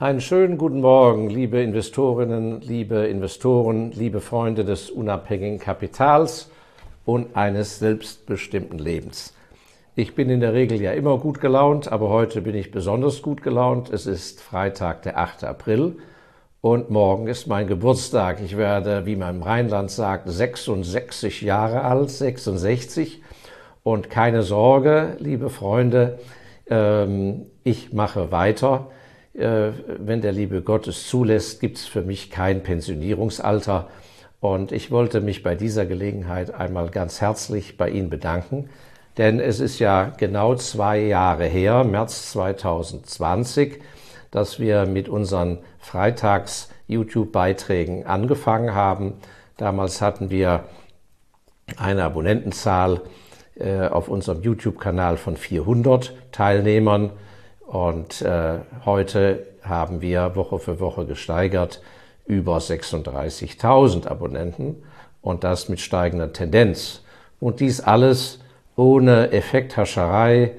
Einen schönen guten Morgen, liebe Investorinnen, liebe Investoren, liebe Freunde des unabhängigen Kapitals und eines selbstbestimmten Lebens. Ich bin in der Regel ja immer gut gelaunt, aber heute bin ich besonders gut gelaunt. Es ist Freitag, der 8. April und morgen ist mein Geburtstag. Ich werde, wie man im Rheinland sagt, 66 Jahre alt, 66. Und keine Sorge, liebe Freunde, ähm, ich mache weiter wenn der liebe Gott es zulässt, gibt es für mich kein Pensionierungsalter. Und ich wollte mich bei dieser Gelegenheit einmal ganz herzlich bei Ihnen bedanken, denn es ist ja genau zwei Jahre her, März 2020, dass wir mit unseren Freitags-YouTube-Beiträgen angefangen haben. Damals hatten wir eine Abonnentenzahl äh, auf unserem YouTube-Kanal von 400 Teilnehmern. Und äh, heute haben wir Woche für Woche gesteigert über 36.000 Abonnenten und das mit steigender Tendenz. Und dies alles ohne Effekthascherei,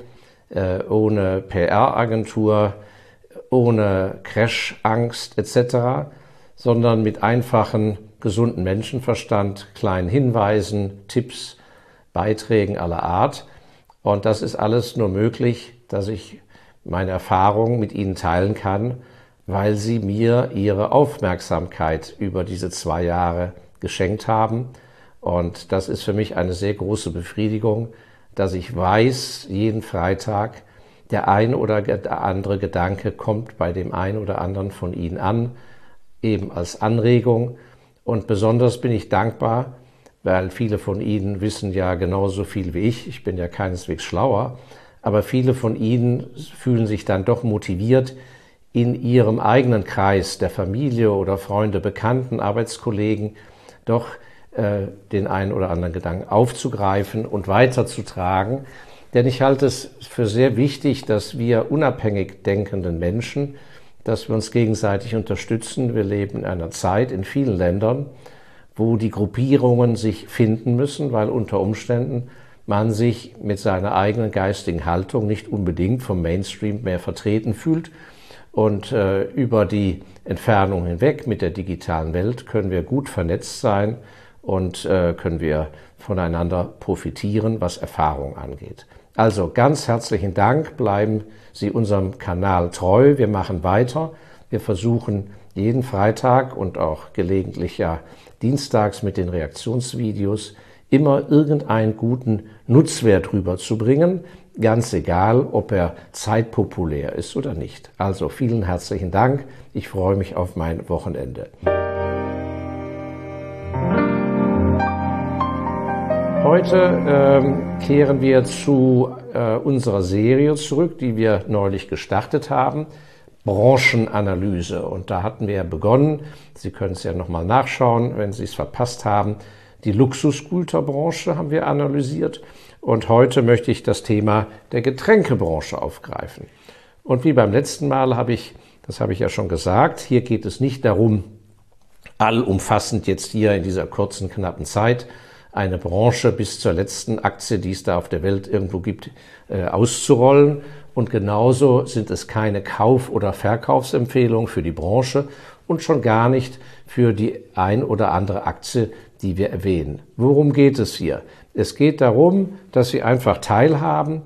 äh, ohne PR-Agentur, ohne Crash-Angst etc., sondern mit einfachen, gesunden Menschenverstand, kleinen Hinweisen, Tipps, Beiträgen aller Art. Und das ist alles nur möglich, dass ich meine Erfahrungen mit Ihnen teilen kann, weil Sie mir Ihre Aufmerksamkeit über diese zwei Jahre geschenkt haben. Und das ist für mich eine sehr große Befriedigung, dass ich weiß, jeden Freitag, der ein oder andere Gedanke kommt bei dem einen oder anderen von Ihnen an, eben als Anregung. Und besonders bin ich dankbar, weil viele von Ihnen wissen ja genauso viel wie ich. Ich bin ja keineswegs schlauer aber viele von ihnen fühlen sich dann doch motiviert, in ihrem eigenen Kreis der Familie oder Freunde, Bekannten, Arbeitskollegen doch äh, den einen oder anderen Gedanken aufzugreifen und weiterzutragen. Denn ich halte es für sehr wichtig, dass wir unabhängig denkenden Menschen, dass wir uns gegenseitig unterstützen. Wir leben in einer Zeit in vielen Ländern, wo die Gruppierungen sich finden müssen, weil unter Umständen man sich mit seiner eigenen geistigen Haltung nicht unbedingt vom Mainstream mehr vertreten fühlt. Und äh, über die Entfernung hinweg mit der digitalen Welt können wir gut vernetzt sein und äh, können wir voneinander profitieren, was Erfahrung angeht. Also ganz herzlichen Dank, bleiben Sie unserem Kanal treu. Wir machen weiter. Wir versuchen jeden Freitag und auch gelegentlich ja dienstags mit den Reaktionsvideos immer irgendeinen guten Nutzwert rüberzubringen, ganz egal, ob er zeitpopulär ist oder nicht. Also vielen herzlichen Dank. Ich freue mich auf mein Wochenende. Heute ähm, kehren wir zu äh, unserer Serie zurück, die wir neulich gestartet haben. Branchenanalyse. Und da hatten wir ja begonnen. Sie können es ja nochmal nachschauen, wenn Sie es verpasst haben. Die Luxusgüterbranche haben wir analysiert und heute möchte ich das Thema der Getränkebranche aufgreifen. Und wie beim letzten Mal habe ich, das habe ich ja schon gesagt, hier geht es nicht darum, allumfassend jetzt hier in dieser kurzen, knappen Zeit eine Branche bis zur letzten Aktie, die es da auf der Welt irgendwo gibt, äh, auszurollen. Und genauso sind es keine Kauf- oder Verkaufsempfehlungen für die Branche und schon gar nicht für die ein oder andere Aktie, die wir erwähnen. Worum geht es hier? Es geht darum, dass Sie einfach teilhaben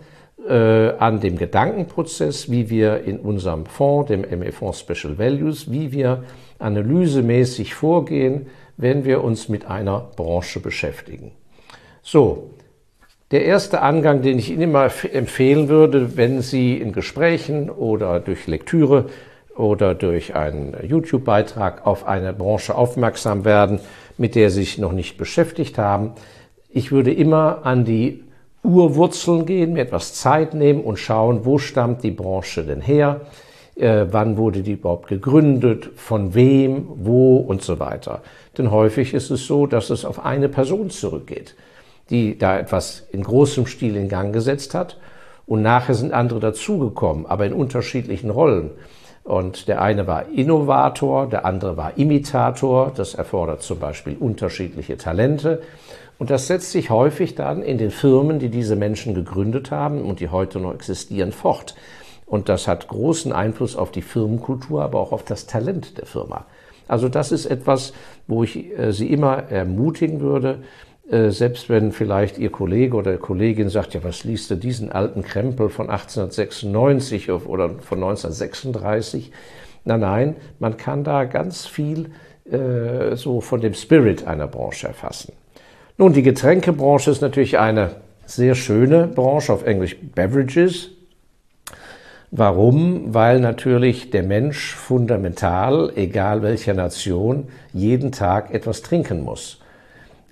äh, an dem Gedankenprozess, wie wir in unserem Fonds, dem ME Fonds Special Values, wie wir analysemäßig vorgehen, wenn wir uns mit einer Branche beschäftigen. So, der erste Angang, den ich Ihnen immer empfehlen würde, wenn Sie in Gesprächen oder durch Lektüre oder durch einen YouTube-Beitrag auf eine Branche aufmerksam werden, mit der sich noch nicht beschäftigt haben. Ich würde immer an die Urwurzeln gehen, mir etwas Zeit nehmen und schauen, wo stammt die Branche denn her, äh, wann wurde die überhaupt gegründet, von wem, wo und so weiter. Denn häufig ist es so, dass es auf eine Person zurückgeht, die da etwas in großem Stil in Gang gesetzt hat und nachher sind andere dazugekommen, aber in unterschiedlichen Rollen. Und der eine war Innovator, der andere war Imitator. Das erfordert zum Beispiel unterschiedliche Talente. Und das setzt sich häufig dann in den Firmen, die diese Menschen gegründet haben und die heute noch existieren, fort. Und das hat großen Einfluss auf die Firmenkultur, aber auch auf das Talent der Firma. Also das ist etwas, wo ich äh, Sie immer ermutigen würde, selbst wenn vielleicht Ihr Kollege oder Kollegin sagt, ja, was liest du diesen alten Krempel von 1896 oder von 1936? Nein, nein, man kann da ganz viel äh, so von dem Spirit einer Branche erfassen. Nun, die Getränkebranche ist natürlich eine sehr schöne Branche, auf Englisch Beverages. Warum? Weil natürlich der Mensch fundamental, egal welcher Nation, jeden Tag etwas trinken muss.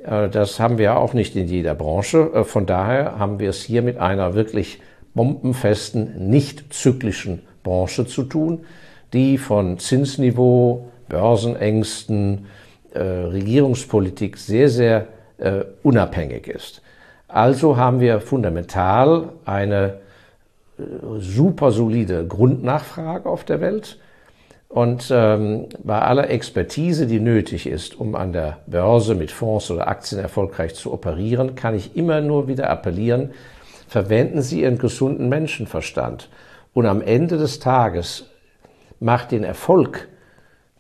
Äh, das haben wir auch nicht in jeder Branche. Äh, von daher haben wir es hier mit einer wirklich bombenfesten, nicht zyklischen Branche zu tun, die von Zinsniveau, Börsenängsten, äh, Regierungspolitik sehr, sehr unabhängig ist. Also haben wir fundamental eine super solide Grundnachfrage auf der Welt. Und ähm, bei aller Expertise, die nötig ist, um an der Börse mit Fonds oder Aktien erfolgreich zu operieren, kann ich immer nur wieder appellieren, verwenden Sie Ihren gesunden Menschenverstand. Und am Ende des Tages macht den Erfolg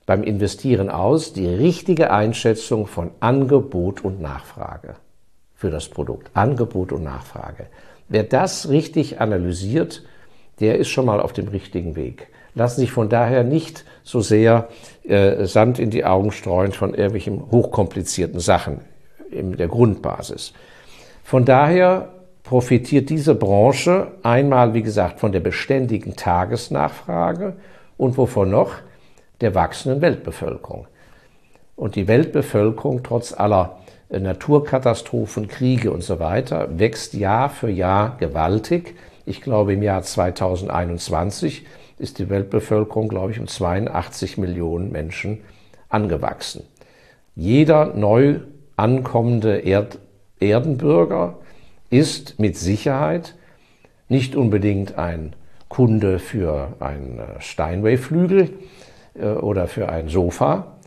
beim Investieren aus die richtige Einschätzung von Angebot und Nachfrage für das Produkt. Angebot und Nachfrage. Wer das richtig analysiert, der ist schon mal auf dem richtigen Weg. Lassen sich von daher nicht so sehr äh, Sand in die Augen streuen von irgendwelchen hochkomplizierten Sachen in der Grundbasis. Von daher profitiert diese Branche einmal, wie gesagt, von der beständigen Tagesnachfrage und wovon noch? der wachsenden Weltbevölkerung. Und die Weltbevölkerung, trotz aller äh, Naturkatastrophen, Kriege und so weiter, wächst Jahr für Jahr gewaltig. Ich glaube, im Jahr 2021 ist die Weltbevölkerung, glaube ich, um 82 Millionen Menschen angewachsen. Jeder neu ankommende Erd Erdenbürger ist mit Sicherheit nicht unbedingt ein Kunde für einen äh, Steinway-Flügel, äh, oder für ein Sofa,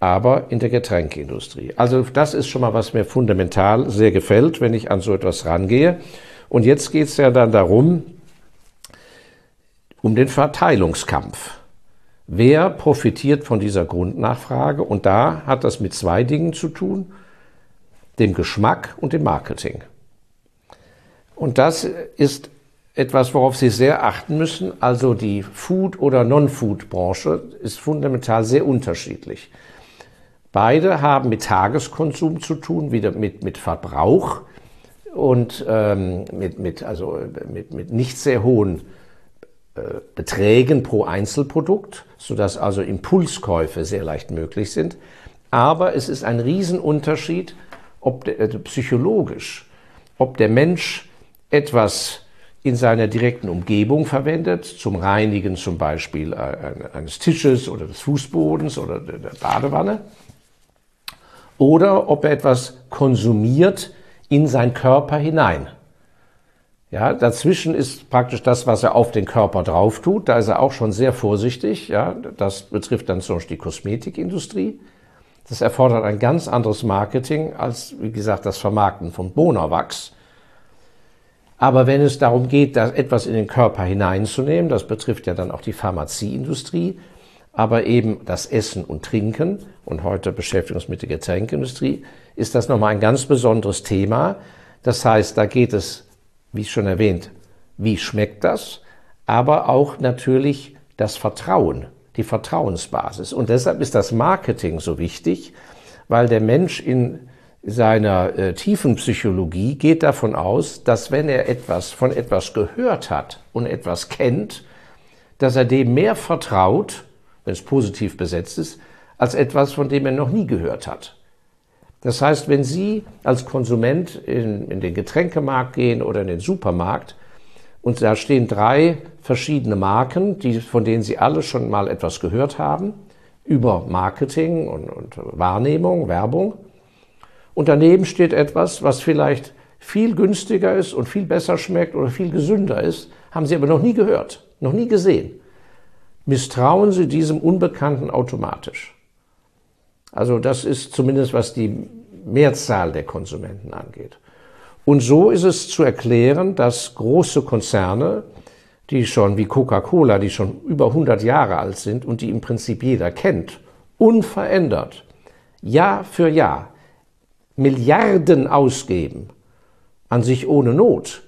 aber in der Getränkeindustrie. Also das ist schon mal, was mir fundamental sehr gefällt, wenn ich an so etwas rangehe. Und jetzt geht es ja dann darum, um den Verteilungskampf. Wer profitiert von dieser Grundnachfrage? Und da hat das mit zwei Dingen zu tun, dem Geschmack und dem Marketing. Und das ist etwas, worauf Sie sehr achten müssen. Also die Food- oder Non-Food-Branche ist fundamental sehr unterschiedlich. Beide haben mit Tageskonsum zu tun, wieder mit, mit Verbrauch und ähm, mit, mit, also mit, mit nicht sehr hohen Beträgen pro Einzelprodukt, sodass also Impulskäufe sehr leicht möglich sind. Aber es ist ein Riesenunterschied, ob der, äh, psychologisch, ob der Mensch etwas in seiner direkten Umgebung verwendet, zum Reinigen zum Beispiel eines Tisches oder des Fußbodens oder der Badewanne, oder ob er etwas konsumiert in seinen Körper hinein. Ja, dazwischen ist praktisch das, was er auf den Körper drauf tut. Da ist er auch schon sehr vorsichtig. Ja, das betrifft dann zum Beispiel die Kosmetikindustrie. Das erfordert ein ganz anderes Marketing als, wie gesagt, das Vermarkten von Bonawachs aber wenn es darum geht, das etwas in den Körper hineinzunehmen, das betrifft ja dann auch die Pharmazieindustrie, aber eben das Essen und Trinken, und heute beschäftigen uns mit der Getränkeindustrie, ist das nochmal ein ganz besonderes Thema. Das heißt, da geht es, wie schon erwähnt, wie schmeckt das, aber auch natürlich das Vertrauen, die Vertrauensbasis. Und deshalb ist das Marketing so wichtig, weil der Mensch in seiner äh, tiefen Psychologie geht davon aus, dass wenn er etwas von etwas gehört hat und etwas kennt, dass er dem mehr vertraut, wenn es positiv besetzt ist, als etwas, von dem er noch nie gehört hat. Das heißt, wenn Sie als Konsument in, in den Getränkemarkt gehen oder in den Supermarkt und da stehen drei verschiedene Marken, die, von denen Sie alle schon mal etwas gehört haben, über Marketing und, und Wahrnehmung, Werbung, und daneben steht etwas, was vielleicht viel günstiger ist und viel besser schmeckt oder viel gesünder ist, haben Sie aber noch nie gehört, noch nie gesehen. Misstrauen Sie diesem Unbekannten automatisch. Also das ist zumindest, was die Mehrzahl der Konsumenten angeht. Und so ist es zu erklären, dass große Konzerne die schon wie Coca-Cola, die schon über 100 Jahre alt sind und die im Prinzip jeder kennt, unverändert, Jahr für Jahr, Milliarden ausgeben, an sich ohne Not,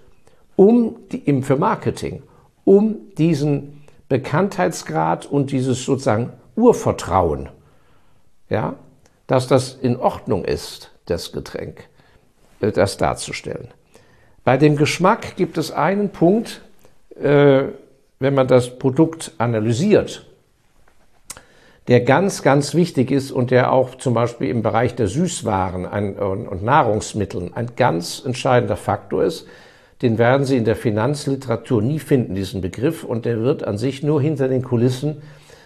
um die, für Marketing, um diesen Bekanntheitsgrad und dieses sozusagen Urvertrauen, ja, dass das in Ordnung ist, das Getränk, äh, das darzustellen. Bei dem Geschmack gibt es einen Punkt, äh, wenn man das Produkt analysiert, der ganz, ganz wichtig ist und der auch zum Beispiel im Bereich der Süßwaren und Nahrungsmitteln ein ganz entscheidender Faktor ist. Den werden Sie in der Finanzliteratur nie finden, diesen Begriff, und der wird an sich nur hinter den Kulissen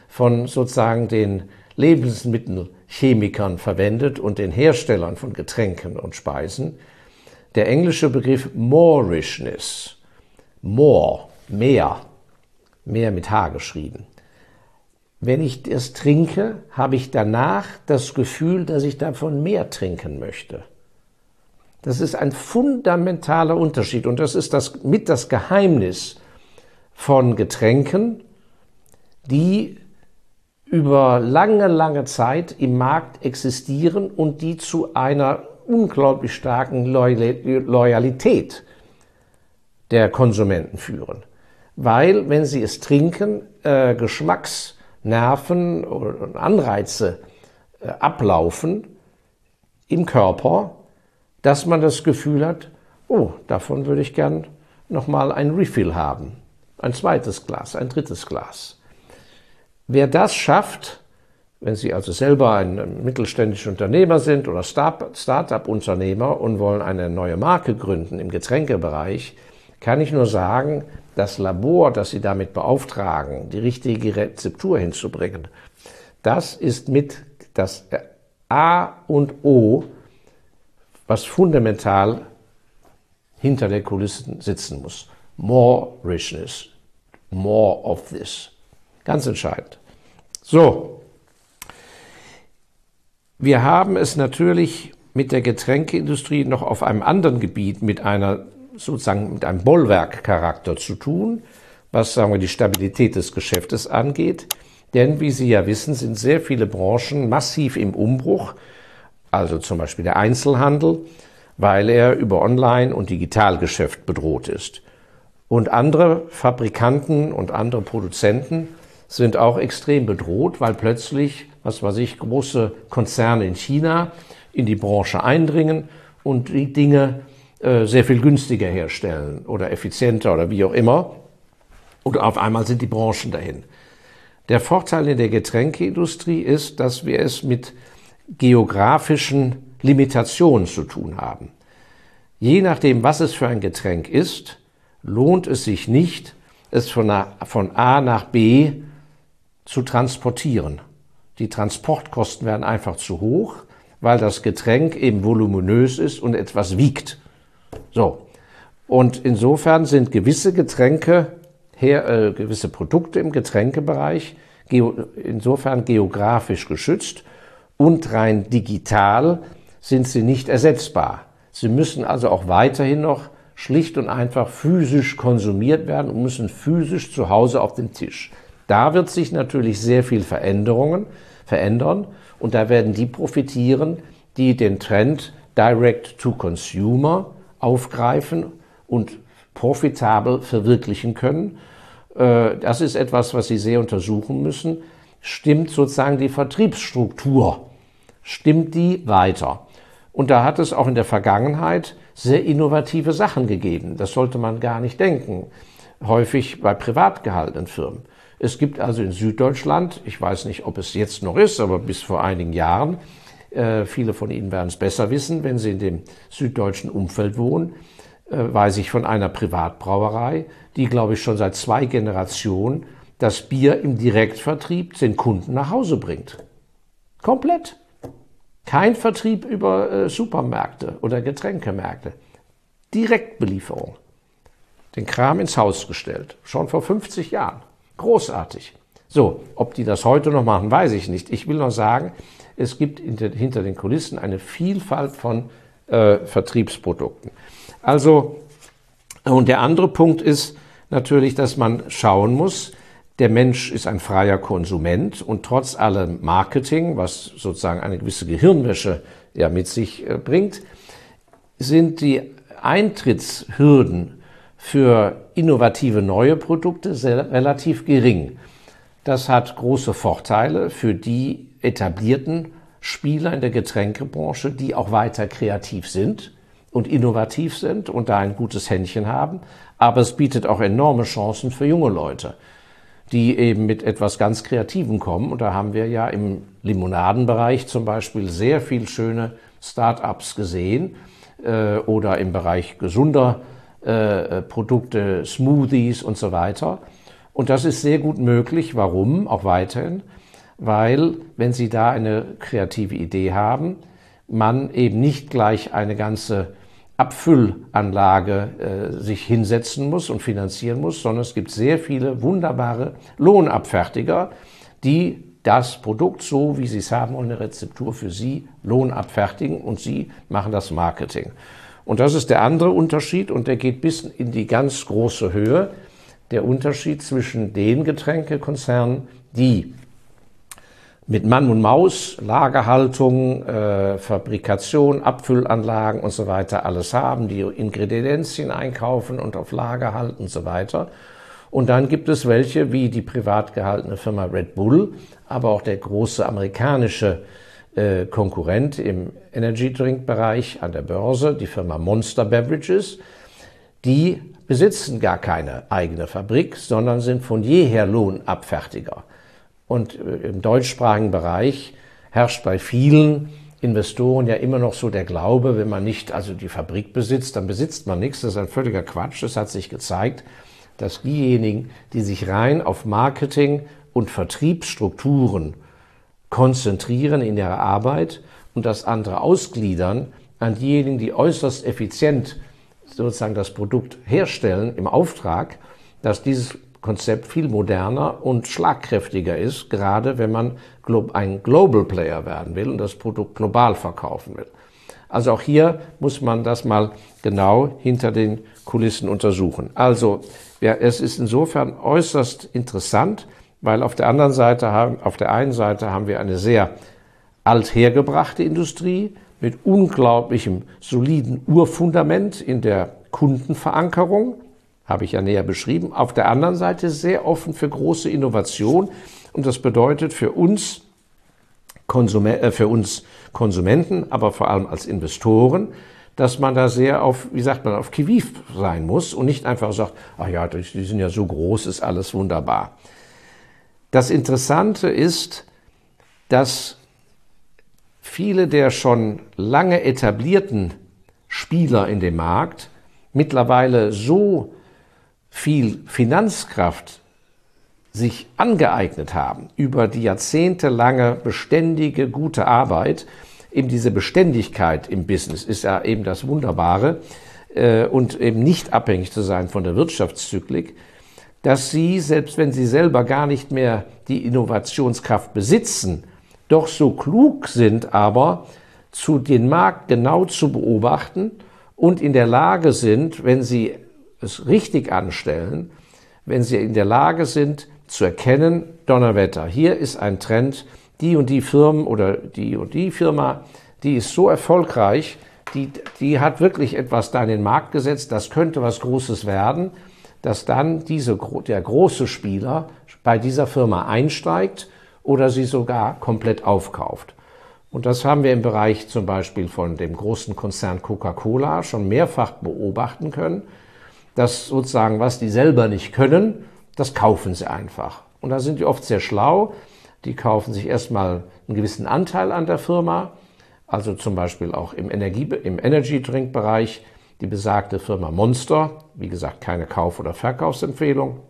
von sozusagen den Lebensmittelchemikern verwendet und den Herstellern von Getränken und Speisen. Der englische Begriff Moorishness, more, mehr, mehr mit H geschrieben. Wenn ich es trinke, habe ich danach das Gefühl, dass ich davon mehr trinken möchte. Das ist ein fundamentaler Unterschied und das ist das, mit das Geheimnis von Getränken, die über lange, lange Zeit im Markt existieren und die zu einer unglaublich starken Loyalität der Konsumenten führen. Weil, wenn sie es trinken, äh, Geschmacksnerven und Anreize äh, ablaufen im Körper, dass man das Gefühl hat, oh, davon würde ich gern nochmal ein Refill haben. Ein zweites Glas, ein drittes Glas. Wer das schafft, wenn Sie also selber ein mittelständischer Unternehmer sind oder Start-up-Unternehmer und wollen eine neue Marke gründen im Getränkebereich, kann ich nur sagen, das Labor, das Sie damit beauftragen, die richtige Rezeptur hinzubringen, das ist mit das A und O, was fundamental hinter der Kulissen sitzen muss. More richness, more of this. Ganz entscheidend. So, wir haben es natürlich mit der Getränkeindustrie noch auf einem anderen Gebiet mit einer sozusagen mit einem Bollwerkcharakter zu tun, was sagen wir die Stabilität des Geschäftes angeht. Denn wie Sie ja wissen, sind sehr viele Branchen massiv im Umbruch, also zum Beispiel der Einzelhandel, weil er über Online- und Digitalgeschäft bedroht ist. Und andere Fabrikanten und andere Produzenten sind auch extrem bedroht, weil plötzlich, was weiß ich, große Konzerne in China in die Branche eindringen und die Dinge äh, sehr viel günstiger herstellen oder effizienter oder wie auch immer. Und auf einmal sind die Branchen dahin. Der Vorteil in der Getränkeindustrie ist, dass wir es mit geografischen Limitationen zu tun haben. Je nachdem, was es für ein Getränk ist, lohnt es sich nicht, es von A, von A nach B zu transportieren. Die Transportkosten werden einfach zu hoch, weil das Getränk eben voluminös ist und etwas wiegt. So. Und insofern sind gewisse Getränke, her, äh, gewisse Produkte im Getränkebereich geo, insofern geografisch geschützt und rein digital sind sie nicht ersetzbar. Sie müssen also auch weiterhin noch schlicht und einfach physisch konsumiert werden und müssen physisch zu Hause auf den Tisch. Da wird sich natürlich sehr viel Veränderungen verändern und da werden die profitieren, die den Trend Direct to Consumer aufgreifen und profitabel verwirklichen können. Äh, das ist etwas, was Sie sehr untersuchen müssen. Stimmt sozusagen die Vertriebsstruktur? Stimmt die weiter? Und da hat es auch in der Vergangenheit sehr innovative Sachen gegeben. Das sollte man gar nicht denken. Häufig bei privat gehaltenen Firmen. Es gibt also in Süddeutschland, ich weiß nicht, ob es jetzt noch ist, aber bis vor einigen Jahren, äh, viele von Ihnen werden es besser wissen, wenn Sie in dem süddeutschen Umfeld wohnen, äh, weiß ich von einer Privatbrauerei, die, glaube ich, schon seit zwei Generationen das Bier im Direktvertrieb den Kunden nach Hause bringt. Komplett. Kein Vertrieb über äh, Supermärkte oder Getränkemärkte. Direktbelieferung. Den Kram ins Haus gestellt. Schon vor 50 Jahren. Großartig. So, ob die das heute noch machen, weiß ich nicht. Ich will nur sagen, es gibt hinter den Kulissen eine Vielfalt von äh, Vertriebsprodukten. Also, und der andere Punkt ist natürlich, dass man schauen muss, der Mensch ist ein freier Konsument und trotz allem Marketing, was sozusagen eine gewisse Gehirnwäsche ja mit sich äh, bringt, sind die Eintrittshürden für innovative neue Produkte sehr, relativ gering. Das hat große Vorteile für die etablierten Spieler in der Getränkebranche, die auch weiter kreativ sind und innovativ sind und da ein gutes Händchen haben. Aber es bietet auch enorme Chancen für junge Leute, die eben mit etwas ganz Kreativem kommen. Und da haben wir ja im Limonadenbereich zum Beispiel sehr viel schöne Start-ups gesehen äh, oder im Bereich gesunder äh, Produkte, Smoothies und so weiter. Und das ist sehr gut möglich. Warum? Auch weiterhin weil wenn Sie da eine kreative Idee haben, man eben nicht gleich eine ganze Abfüllanlage äh, sich hinsetzen muss und finanzieren muss, sondern es gibt sehr viele wunderbare Lohnabfertiger, die das Produkt so, wie Sie es haben, und eine Rezeptur für Sie lohnabfertigen und Sie machen das Marketing. Und das ist der andere Unterschied und der geht bis in die ganz große Höhe. Der Unterschied zwischen den Getränkekonzernen, die mit Mann und Maus, Lagerhaltung, äh, Fabrikation, Abfüllanlagen und so weiter alles haben, die Ingredienzien einkaufen und auf Lager halten und so weiter. Und dann gibt es welche wie die privat gehaltene Firma Red Bull, aber auch der große amerikanische äh, Konkurrent im Energy Drink Bereich an der Börse, die Firma Monster Beverages, die besitzen gar keine eigene Fabrik, sondern sind von jeher Lohnabfertiger. Und äh, im deutschsprachigen Bereich herrscht bei vielen Investoren ja immer noch so der Glaube, wenn man nicht also die Fabrik besitzt, dann besitzt man nichts. Das ist ein völliger Quatsch. Es hat sich gezeigt, dass diejenigen, die sich rein auf Marketing und Vertriebsstrukturen konzentrieren in ihrer Arbeit und das andere ausgliedern an diejenigen, die äußerst effizient sozusagen das Produkt herstellen im Auftrag, dass dieses Konzept viel moderner und schlagkräftiger ist, gerade wenn man ein Global Player werden will und das Produkt global verkaufen will. Also auch hier muss man das mal genau hinter den Kulissen untersuchen. Also ja, es ist insofern äußerst interessant, weil auf der anderen Seite haben, auf der einen Seite haben wir eine sehr althergebrachte Industrie mit unglaublichem soliden Urfundament in der Kundenverankerung habe ich ja näher beschrieben. Auf der anderen Seite sehr offen für große Innovation. Und das bedeutet für uns, Konsum äh, für uns Konsumenten, aber vor allem als Investoren, dass man da sehr auf, wie sagt man, auf Kiviv sein muss und nicht einfach sagt, ach ja, die sind ja so groß, ist alles wunderbar. Das Interessante ist, dass viele der schon lange etablierten Spieler in dem Markt mittlerweile so viel Finanzkraft sich angeeignet haben über die jahrzehntelange beständige gute Arbeit, eben diese Beständigkeit im Business ist ja eben das Wunderbare äh, und eben nicht abhängig zu sein von der Wirtschaftszyklik, dass sie, selbst wenn sie selber gar nicht mehr die Innovationskraft besitzen, doch so klug sind aber, zu den Markt genau zu beobachten und in der Lage sind, wenn sie es richtig anstellen, wenn sie in der Lage sind zu erkennen, Donnerwetter, hier ist ein Trend, die und die Firmen oder die und die Firma, die ist so erfolgreich, die, die hat wirklich etwas da in den Markt gesetzt, das könnte was Großes werden, dass dann diese, der große Spieler bei dieser Firma einsteigt oder sie sogar komplett aufkauft. Und das haben wir im Bereich zum Beispiel von dem großen Konzern Coca-Cola schon mehrfach beobachten können, dass sozusagen, was die selber nicht können, das kaufen sie einfach. Und da sind die oft sehr schlau. Die kaufen sich erstmal einen gewissen Anteil an der Firma, also zum Beispiel auch im, Energie, im Energy Drink Bereich die besagte Firma Monster, wie gesagt keine Kauf- oder Verkaufsempfehlung.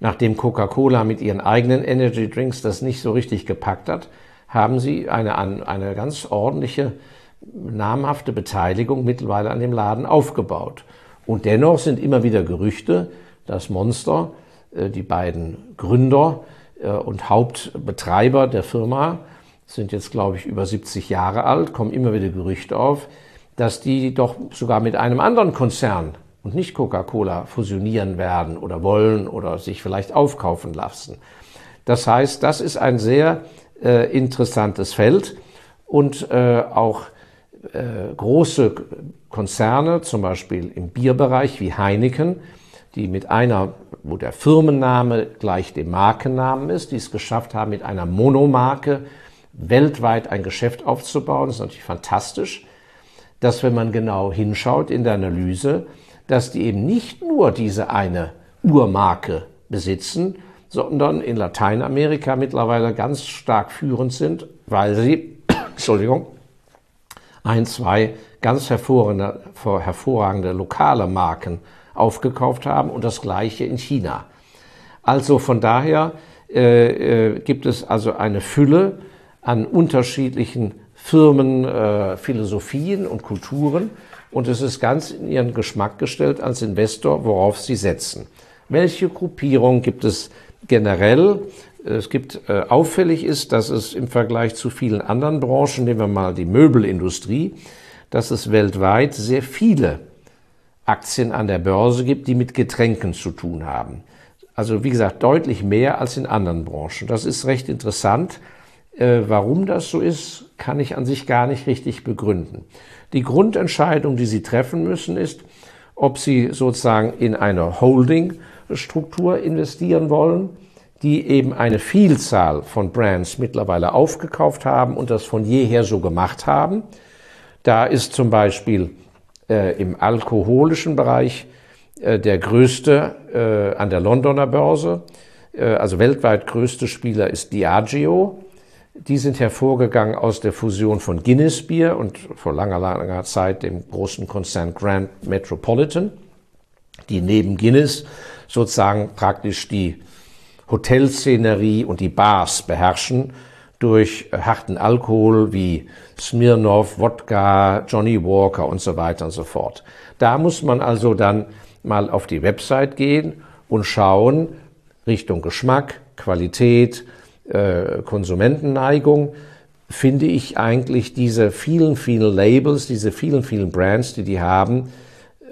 Nachdem Coca-Cola mit ihren eigenen Energy Drinks das nicht so richtig gepackt hat, haben sie eine, eine ganz ordentliche, namhafte Beteiligung mittlerweile an dem Laden aufgebaut. Und dennoch sind immer wieder Gerüchte, dass Monster, äh, die beiden Gründer äh, und Hauptbetreiber der Firma, sind jetzt, glaube ich, über 70 Jahre alt, kommen immer wieder Gerüchte auf, dass die doch sogar mit einem anderen Konzern und nicht Coca-Cola fusionieren werden oder wollen oder sich vielleicht aufkaufen lassen. Das heißt, das ist ein sehr äh, interessantes Feld und äh, auch äh, große Konzerne, zum Beispiel im Bierbereich wie Heineken, die mit einer, wo der Firmenname gleich dem Markennamen ist, die es geschafft haben, mit einer Monomarke weltweit ein Geschäft aufzubauen. Das ist natürlich fantastisch, dass wenn man genau hinschaut in der Analyse, dass die eben nicht nur diese eine Urmarke besitzen, sondern in Lateinamerika mittlerweile ganz stark führend sind, weil sie, Entschuldigung, ein, zwei ganz hervorragende, hervorragende lokale Marken aufgekauft haben und das gleiche in China. Also von daher äh, äh, gibt es also eine Fülle an unterschiedlichen Firmen, äh, Philosophien und Kulturen und es ist ganz in ihren Geschmack gestellt als Investor, worauf sie setzen. Welche Gruppierung gibt es generell? Es gibt äh, auffällig ist, dass es im Vergleich zu vielen anderen Branchen, nehmen wir mal die Möbelindustrie, dass es weltweit sehr viele Aktien an der Börse gibt, die mit Getränken zu tun haben. Also wie gesagt, deutlich mehr als in anderen Branchen. Das ist recht interessant. Äh, warum das so ist, kann ich an sich gar nicht richtig begründen. Die Grundentscheidung, die Sie treffen müssen, ist, ob Sie sozusagen in eine Holding-Struktur investieren wollen, die eben eine Vielzahl von Brands mittlerweile aufgekauft haben und das von jeher so gemacht haben. Da ist zum Beispiel äh, im alkoholischen Bereich äh, der größte äh, an der Londoner Börse, äh, also weltweit größte Spieler ist Diageo. Die sind hervorgegangen aus der Fusion von Guinness Bier und vor langer, langer Zeit dem großen Konzern Grand Metropolitan, die neben Guinness sozusagen praktisch die Hotelszenerie und die Bars beherrschen durch harten Alkohol wie Smirnoff, Wodka, Johnny Walker und so weiter und so fort. Da muss man also dann mal auf die Website gehen und schauen Richtung Geschmack, Qualität, äh, Konsumentenneigung, finde ich eigentlich diese vielen, vielen Labels, diese vielen, vielen Brands, die die haben,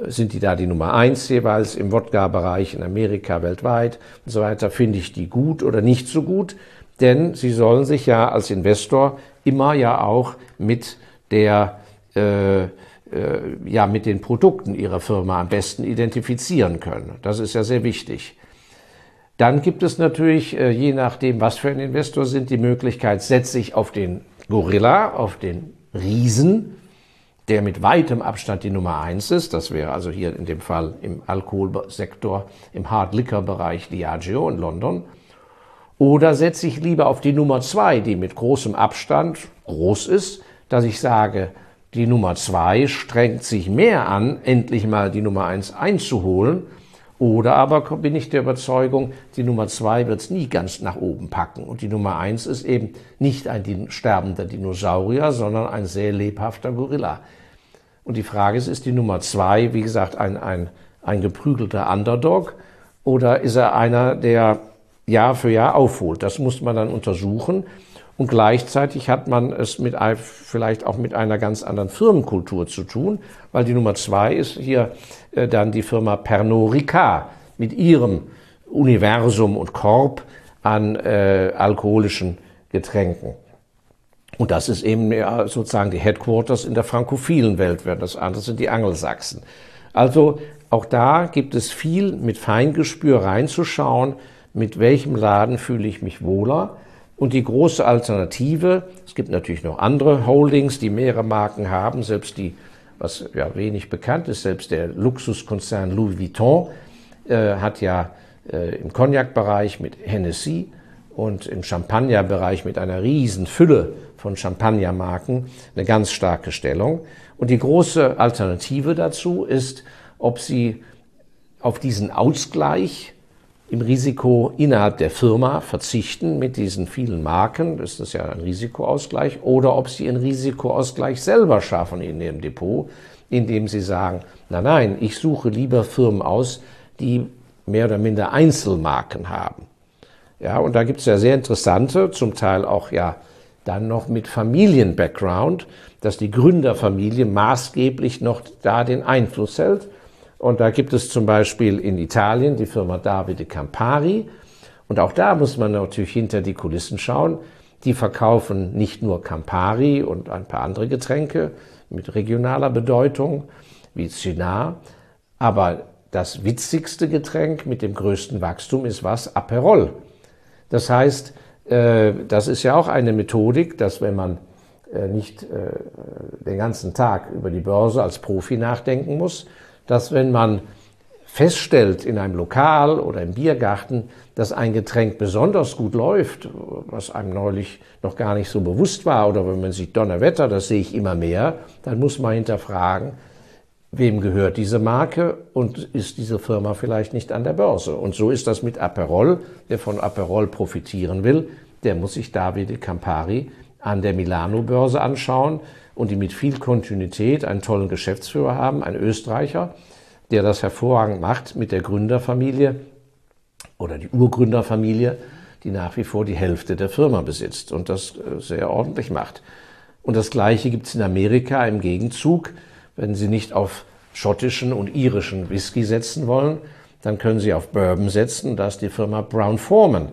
sind die da die Nummer eins jeweils im Wodka-Bereich in Amerika, weltweit und so weiter, finde ich die gut oder nicht so gut denn sie sollen sich ja als Investor immer ja auch mit der äh, äh, ja mit den Produkten ihrer Firma am besten identifizieren können. Das ist ja sehr wichtig. Dann gibt es natürlich, äh, je nachdem, was für ein Investor sind, die Möglichkeit, setze ich auf den Gorilla, auf den Riesen, der mit weitem Abstand die Nummer eins ist. Das wäre also hier in dem Fall im Alkoholsektor, im Hard Liquor Bereich Diageo in London. Oder setze ich lieber auf die Nummer zwei, die mit großem Abstand groß ist, dass ich sage, die Nummer zwei strengt sich mehr an, endlich mal die Nummer eins einzuholen. Oder aber bin ich der Überzeugung, die Nummer zwei wird es nie ganz nach oben packen. Und die Nummer eins ist eben nicht ein sterbender Dinosaurier, sondern ein sehr lebhafter Gorilla. Und die Frage ist, ist die Nummer zwei, wie gesagt, ein, ein, ein geprügelter Underdog? Oder ist er einer, der Jahr für Jahr aufholt. Das muss man dann untersuchen. Und gleichzeitig hat man es mit vielleicht auch mit einer ganz anderen Firmenkultur zu tun, weil die Nummer zwei ist hier dann die Firma Pernod Ricard mit ihrem Universum und Korb an äh, alkoholischen Getränken. Und das ist eben ja, sozusagen die Headquarters in der frankophilen Welt, während das andere sind die Angelsachsen. Also auch da gibt es viel mit Feingespür reinzuschauen, mit welchem Laden fühle ich mich wohler. Und die große Alternative, es gibt natürlich noch andere Holdings, die mehrere Marken haben, selbst die, was ja wenig bekannt ist, selbst der Luxuskonzern Louis Vuitton äh, hat ja äh, im Cognac-Bereich mit Hennessy und im Champagner-Bereich mit einer riesen Fülle von Champagnermarken eine ganz starke Stellung. Und die große Alternative dazu ist, ob sie auf diesen Ausgleich im Risiko innerhalb der Firma verzichten mit diesen vielen Marken, das ist ja ein Risikoausgleich, oder ob sie einen Risikoausgleich selber schaffen in ihrem Depot, indem sie sagen, nein, nein, ich suche lieber Firmen aus, die mehr oder minder Einzelmarken haben. Ja, und da gibt es ja sehr interessante, zum Teil auch ja dann noch mit Familien-Background, dass die Gründerfamilie maßgeblich noch da den Einfluss hält Und da gibt es zum Beispiel in Italien die Firma Davide Campari. Und auch da muss man natürlich hinter die Kulissen schauen. Die verkaufen nicht nur Campari und ein paar andere Getränke mit regionaler Bedeutung, wie Cynar, aber das witzigste Getränk mit dem größten Wachstum ist was? Aperol. Das heißt, äh, das ist ja auch eine Methodik, dass wenn man äh, nicht äh, den ganzen Tag über die Börse als Profi nachdenken muss, dass wenn man feststellt in einem Lokal oder im Biergarten, dass ein Getränk besonders gut läuft, was einem neulich noch gar nicht so bewusst war, oder wenn man sich Donnerwetter, das sehe ich immer mehr, dann muss man hinterfragen, wem gehört diese Marke und ist diese Firma vielleicht nicht an der Börse. Und so ist das mit Aperol. Wer von Aperol profitieren will, der muss sich Davide Campari an der Milano-Börse anschauen und die mit viel Kontinuität einen tollen Geschäftsführer haben, ein Österreicher, der das hervorragend macht mit der Gründerfamilie oder die Urgründerfamilie, die nach wie vor die Hälfte der Firma besitzt und das äh, sehr ordentlich macht. Und das Gleiche gibt es in Amerika im Gegenzug. Wenn Sie nicht auf schottischen und irischen Whisky setzen wollen, dann können Sie auf Bourbon setzen. Da ist die Firma Brown Foreman,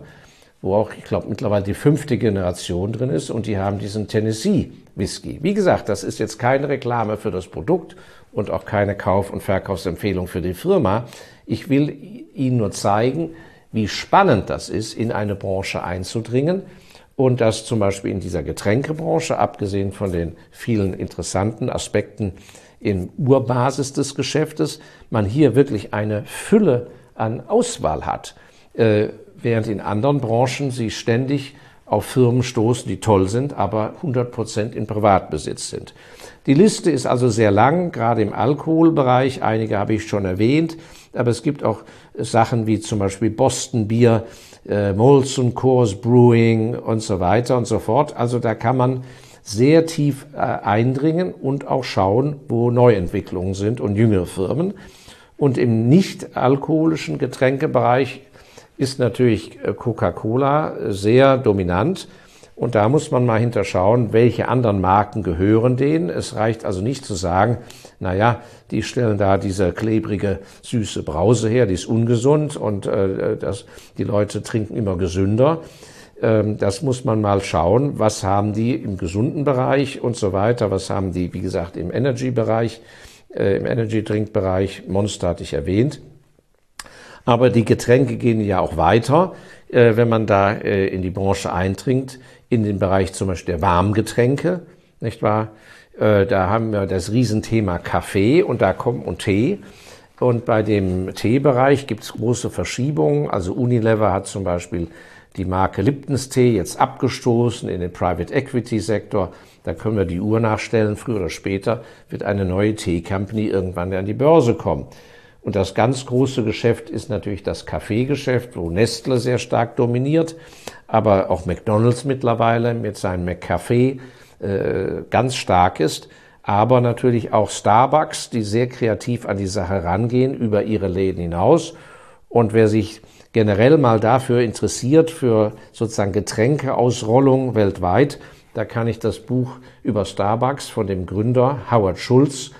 wo auch, ich glaube, mittlerweile die fünfte Generation drin ist und die haben diesen Tennessee Whisky. Wie gesagt, das ist jetzt keine Reklame für das Produkt und auch keine Kauf- und Verkaufsempfehlung für die Firma. Ich will Ihnen nur zeigen, wie spannend das ist, in eine Branche einzudringen und dass zum Beispiel in dieser Getränkebranche, abgesehen von den vielen interessanten Aspekten in Urbasis des Geschäftes, man hier wirklich eine Fülle an Auswahl hat, äh, während in anderen Branchen sie ständig auf Firmen stoßen, die toll sind, aber 100 Prozent in Privatbesitz sind. Die Liste ist also sehr lang, gerade im Alkoholbereich. Einige habe ich schon erwähnt, aber es gibt auch Sachen wie zum Beispiel Boston Bier, äh, Molson Coors Brewing und so weiter und so fort. Also da kann man sehr tief äh, eindringen und auch schauen, wo Neuentwicklungen sind und jüngere Firmen. Und im nicht alkoholischen Getränkebereich ist natürlich äh, Coca-Cola sehr dominant. Und da muss man mal hinterschauen, welche anderen Marken gehören denen. Es reicht also nicht zu sagen, na ja, die stellen da diese klebrige, süße Brause her, die ist ungesund und äh, das, die Leute trinken immer gesünder. Ähm, das muss man mal schauen, was haben die im gesunden Bereich und so weiter, was haben die, wie gesagt, im Energy-Bereich, äh, im Energy-Drink-Bereich, Monster hatte ich erwähnt. Aber die Getränke gehen ja auch weiter, äh, wenn man da äh, in die Branche eindringt, in den Bereich zum Beispiel der Warmgetränke, nicht wahr? Äh, da haben wir das Riesenthema Kaffee und da kommt und Tee. Und bei dem Teebereich gibt es große Verschiebungen. Also Unilever hat zum Beispiel die Marke Liptons Tee jetzt abgestoßen in den Private Equity Sektor. Da können wir die Uhr nachstellen. Früher oder später wird eine neue Tee-Company irgendwann an die Börse kommen. Und das ganz große Geschäft ist natürlich das Kaffeegeschäft, wo Nestle sehr stark dominiert, aber auch McDonald's mittlerweile mit seinem McCafé äh, ganz stark ist. Aber natürlich auch Starbucks, die sehr kreativ an die Sache rangehen, über ihre Läden hinaus. Und wer sich generell mal dafür interessiert, für sozusagen Getränkeausrollung weltweit, da kann ich das Buch über Starbucks von dem Gründer Howard Schulz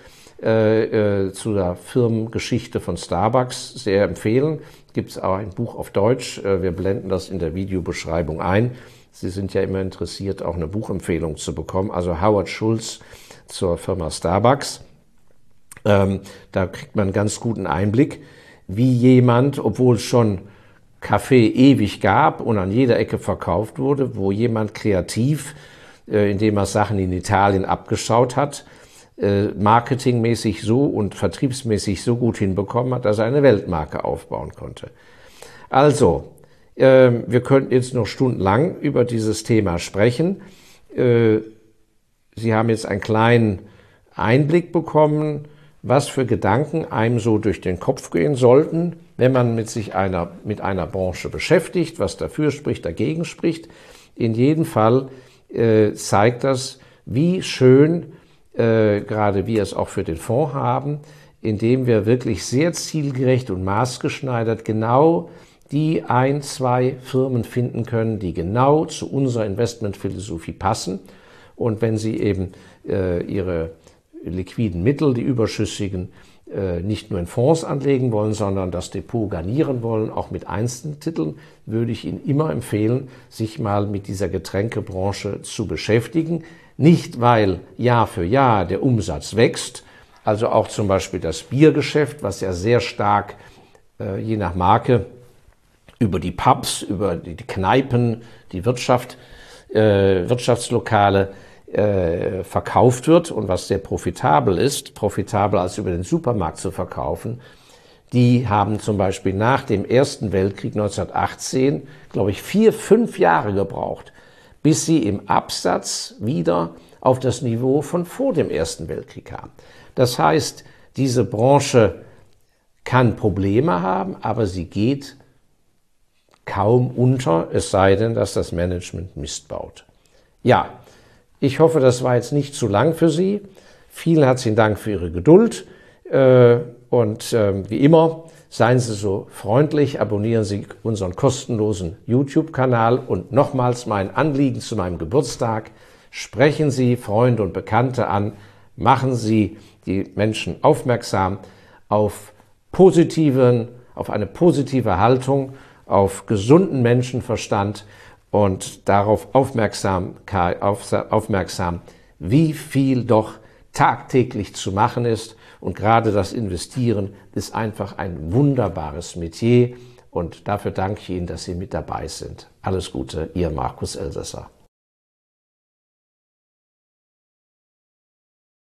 äh, äh, zu der Firmengeschichte von Starbucks sehr empfehlen. Gibt es auch ein Buch auf Deutsch. Äh, wir blenden das in der Videobeschreibung ein. Sie sind ja immer interessiert, auch eine Buchempfehlung zu bekommen. Also Howard Schulz zur Firma Starbucks. Ähm, da kriegt man einen ganz guten Einblick, wie jemand, obwohl es schon Kaffee ewig gab und an jeder Ecke verkauft wurde, wo jemand kreativ, äh, indem er Sachen in Italien abgeschaut hat, marketingmäßig so und vertriebsmäßig so gut hinbekommen hat, dass er eine Weltmarke aufbauen konnte. Also, äh, wir könnten jetzt noch stundenlang über dieses Thema sprechen. Äh, Sie haben jetzt einen kleinen Einblick bekommen, was für Gedanken einem so durch den Kopf gehen sollten, wenn man mit sich einer, mit einer Branche beschäftigt, was dafür spricht, dagegen spricht. In jedem Fall äh, zeigt das, wie schön, äh, gerade wir es auch für den Fonds haben, indem wir wirklich sehr zielgerecht und maßgeschneidert genau die ein, zwei Firmen finden können, die genau zu unserer Investmentphilosophie passen. Und wenn Sie eben äh, Ihre liquiden Mittel, die überschüssigen, äh, nicht nur in Fonds anlegen wollen, sondern das Depot garnieren wollen, auch mit Einzeltiteln, würde ich Ihnen immer empfehlen, sich mal mit dieser Getränkebranche zu beschäftigen. Nicht, weil Jahr für Jahr der Umsatz wächst, also auch zum Beispiel das Biergeschäft, was ja sehr stark, äh, je nach Marke, über die Pubs, über die Kneipen, die Wirtschaft, äh, Wirtschaftslokale äh, verkauft wird und was sehr profitabel ist, profitabel als über den Supermarkt zu verkaufen, die haben zum Beispiel nach dem Ersten Weltkrieg 1918, glaube ich, vier, fünf Jahre gebraucht, bis sie im Absatz wieder auf das Niveau von vor dem Ersten Weltkrieg kamen. Das heißt, diese Branche kann Probleme haben, aber sie geht kaum unter, es sei denn, dass das Management Mist baut. Ja, ich hoffe, das war jetzt nicht zu lang für Sie. Vielen herzlichen Dank für Ihre Geduld. Äh, und ähm, wie immer, seien Sie so freundlich, abonnieren Sie unseren kostenlosen YouTube-Kanal und nochmals mein Anliegen zu meinem Geburtstag. Sprechen Sie Freunde und Bekannte an, machen Sie die Menschen aufmerksam auf positiven, auf eine positive Haltung, auf gesunden Menschenverstand und darauf aufmerksam, aufmerksam, wie viel doch tagtäglich zu machen ist. Und gerade das Investieren ist einfach ein wunderbares Metier. Und dafür danke ich Ihnen, dass Sie mit dabei sind. Alles Gute, Ihr Markus Elsässer.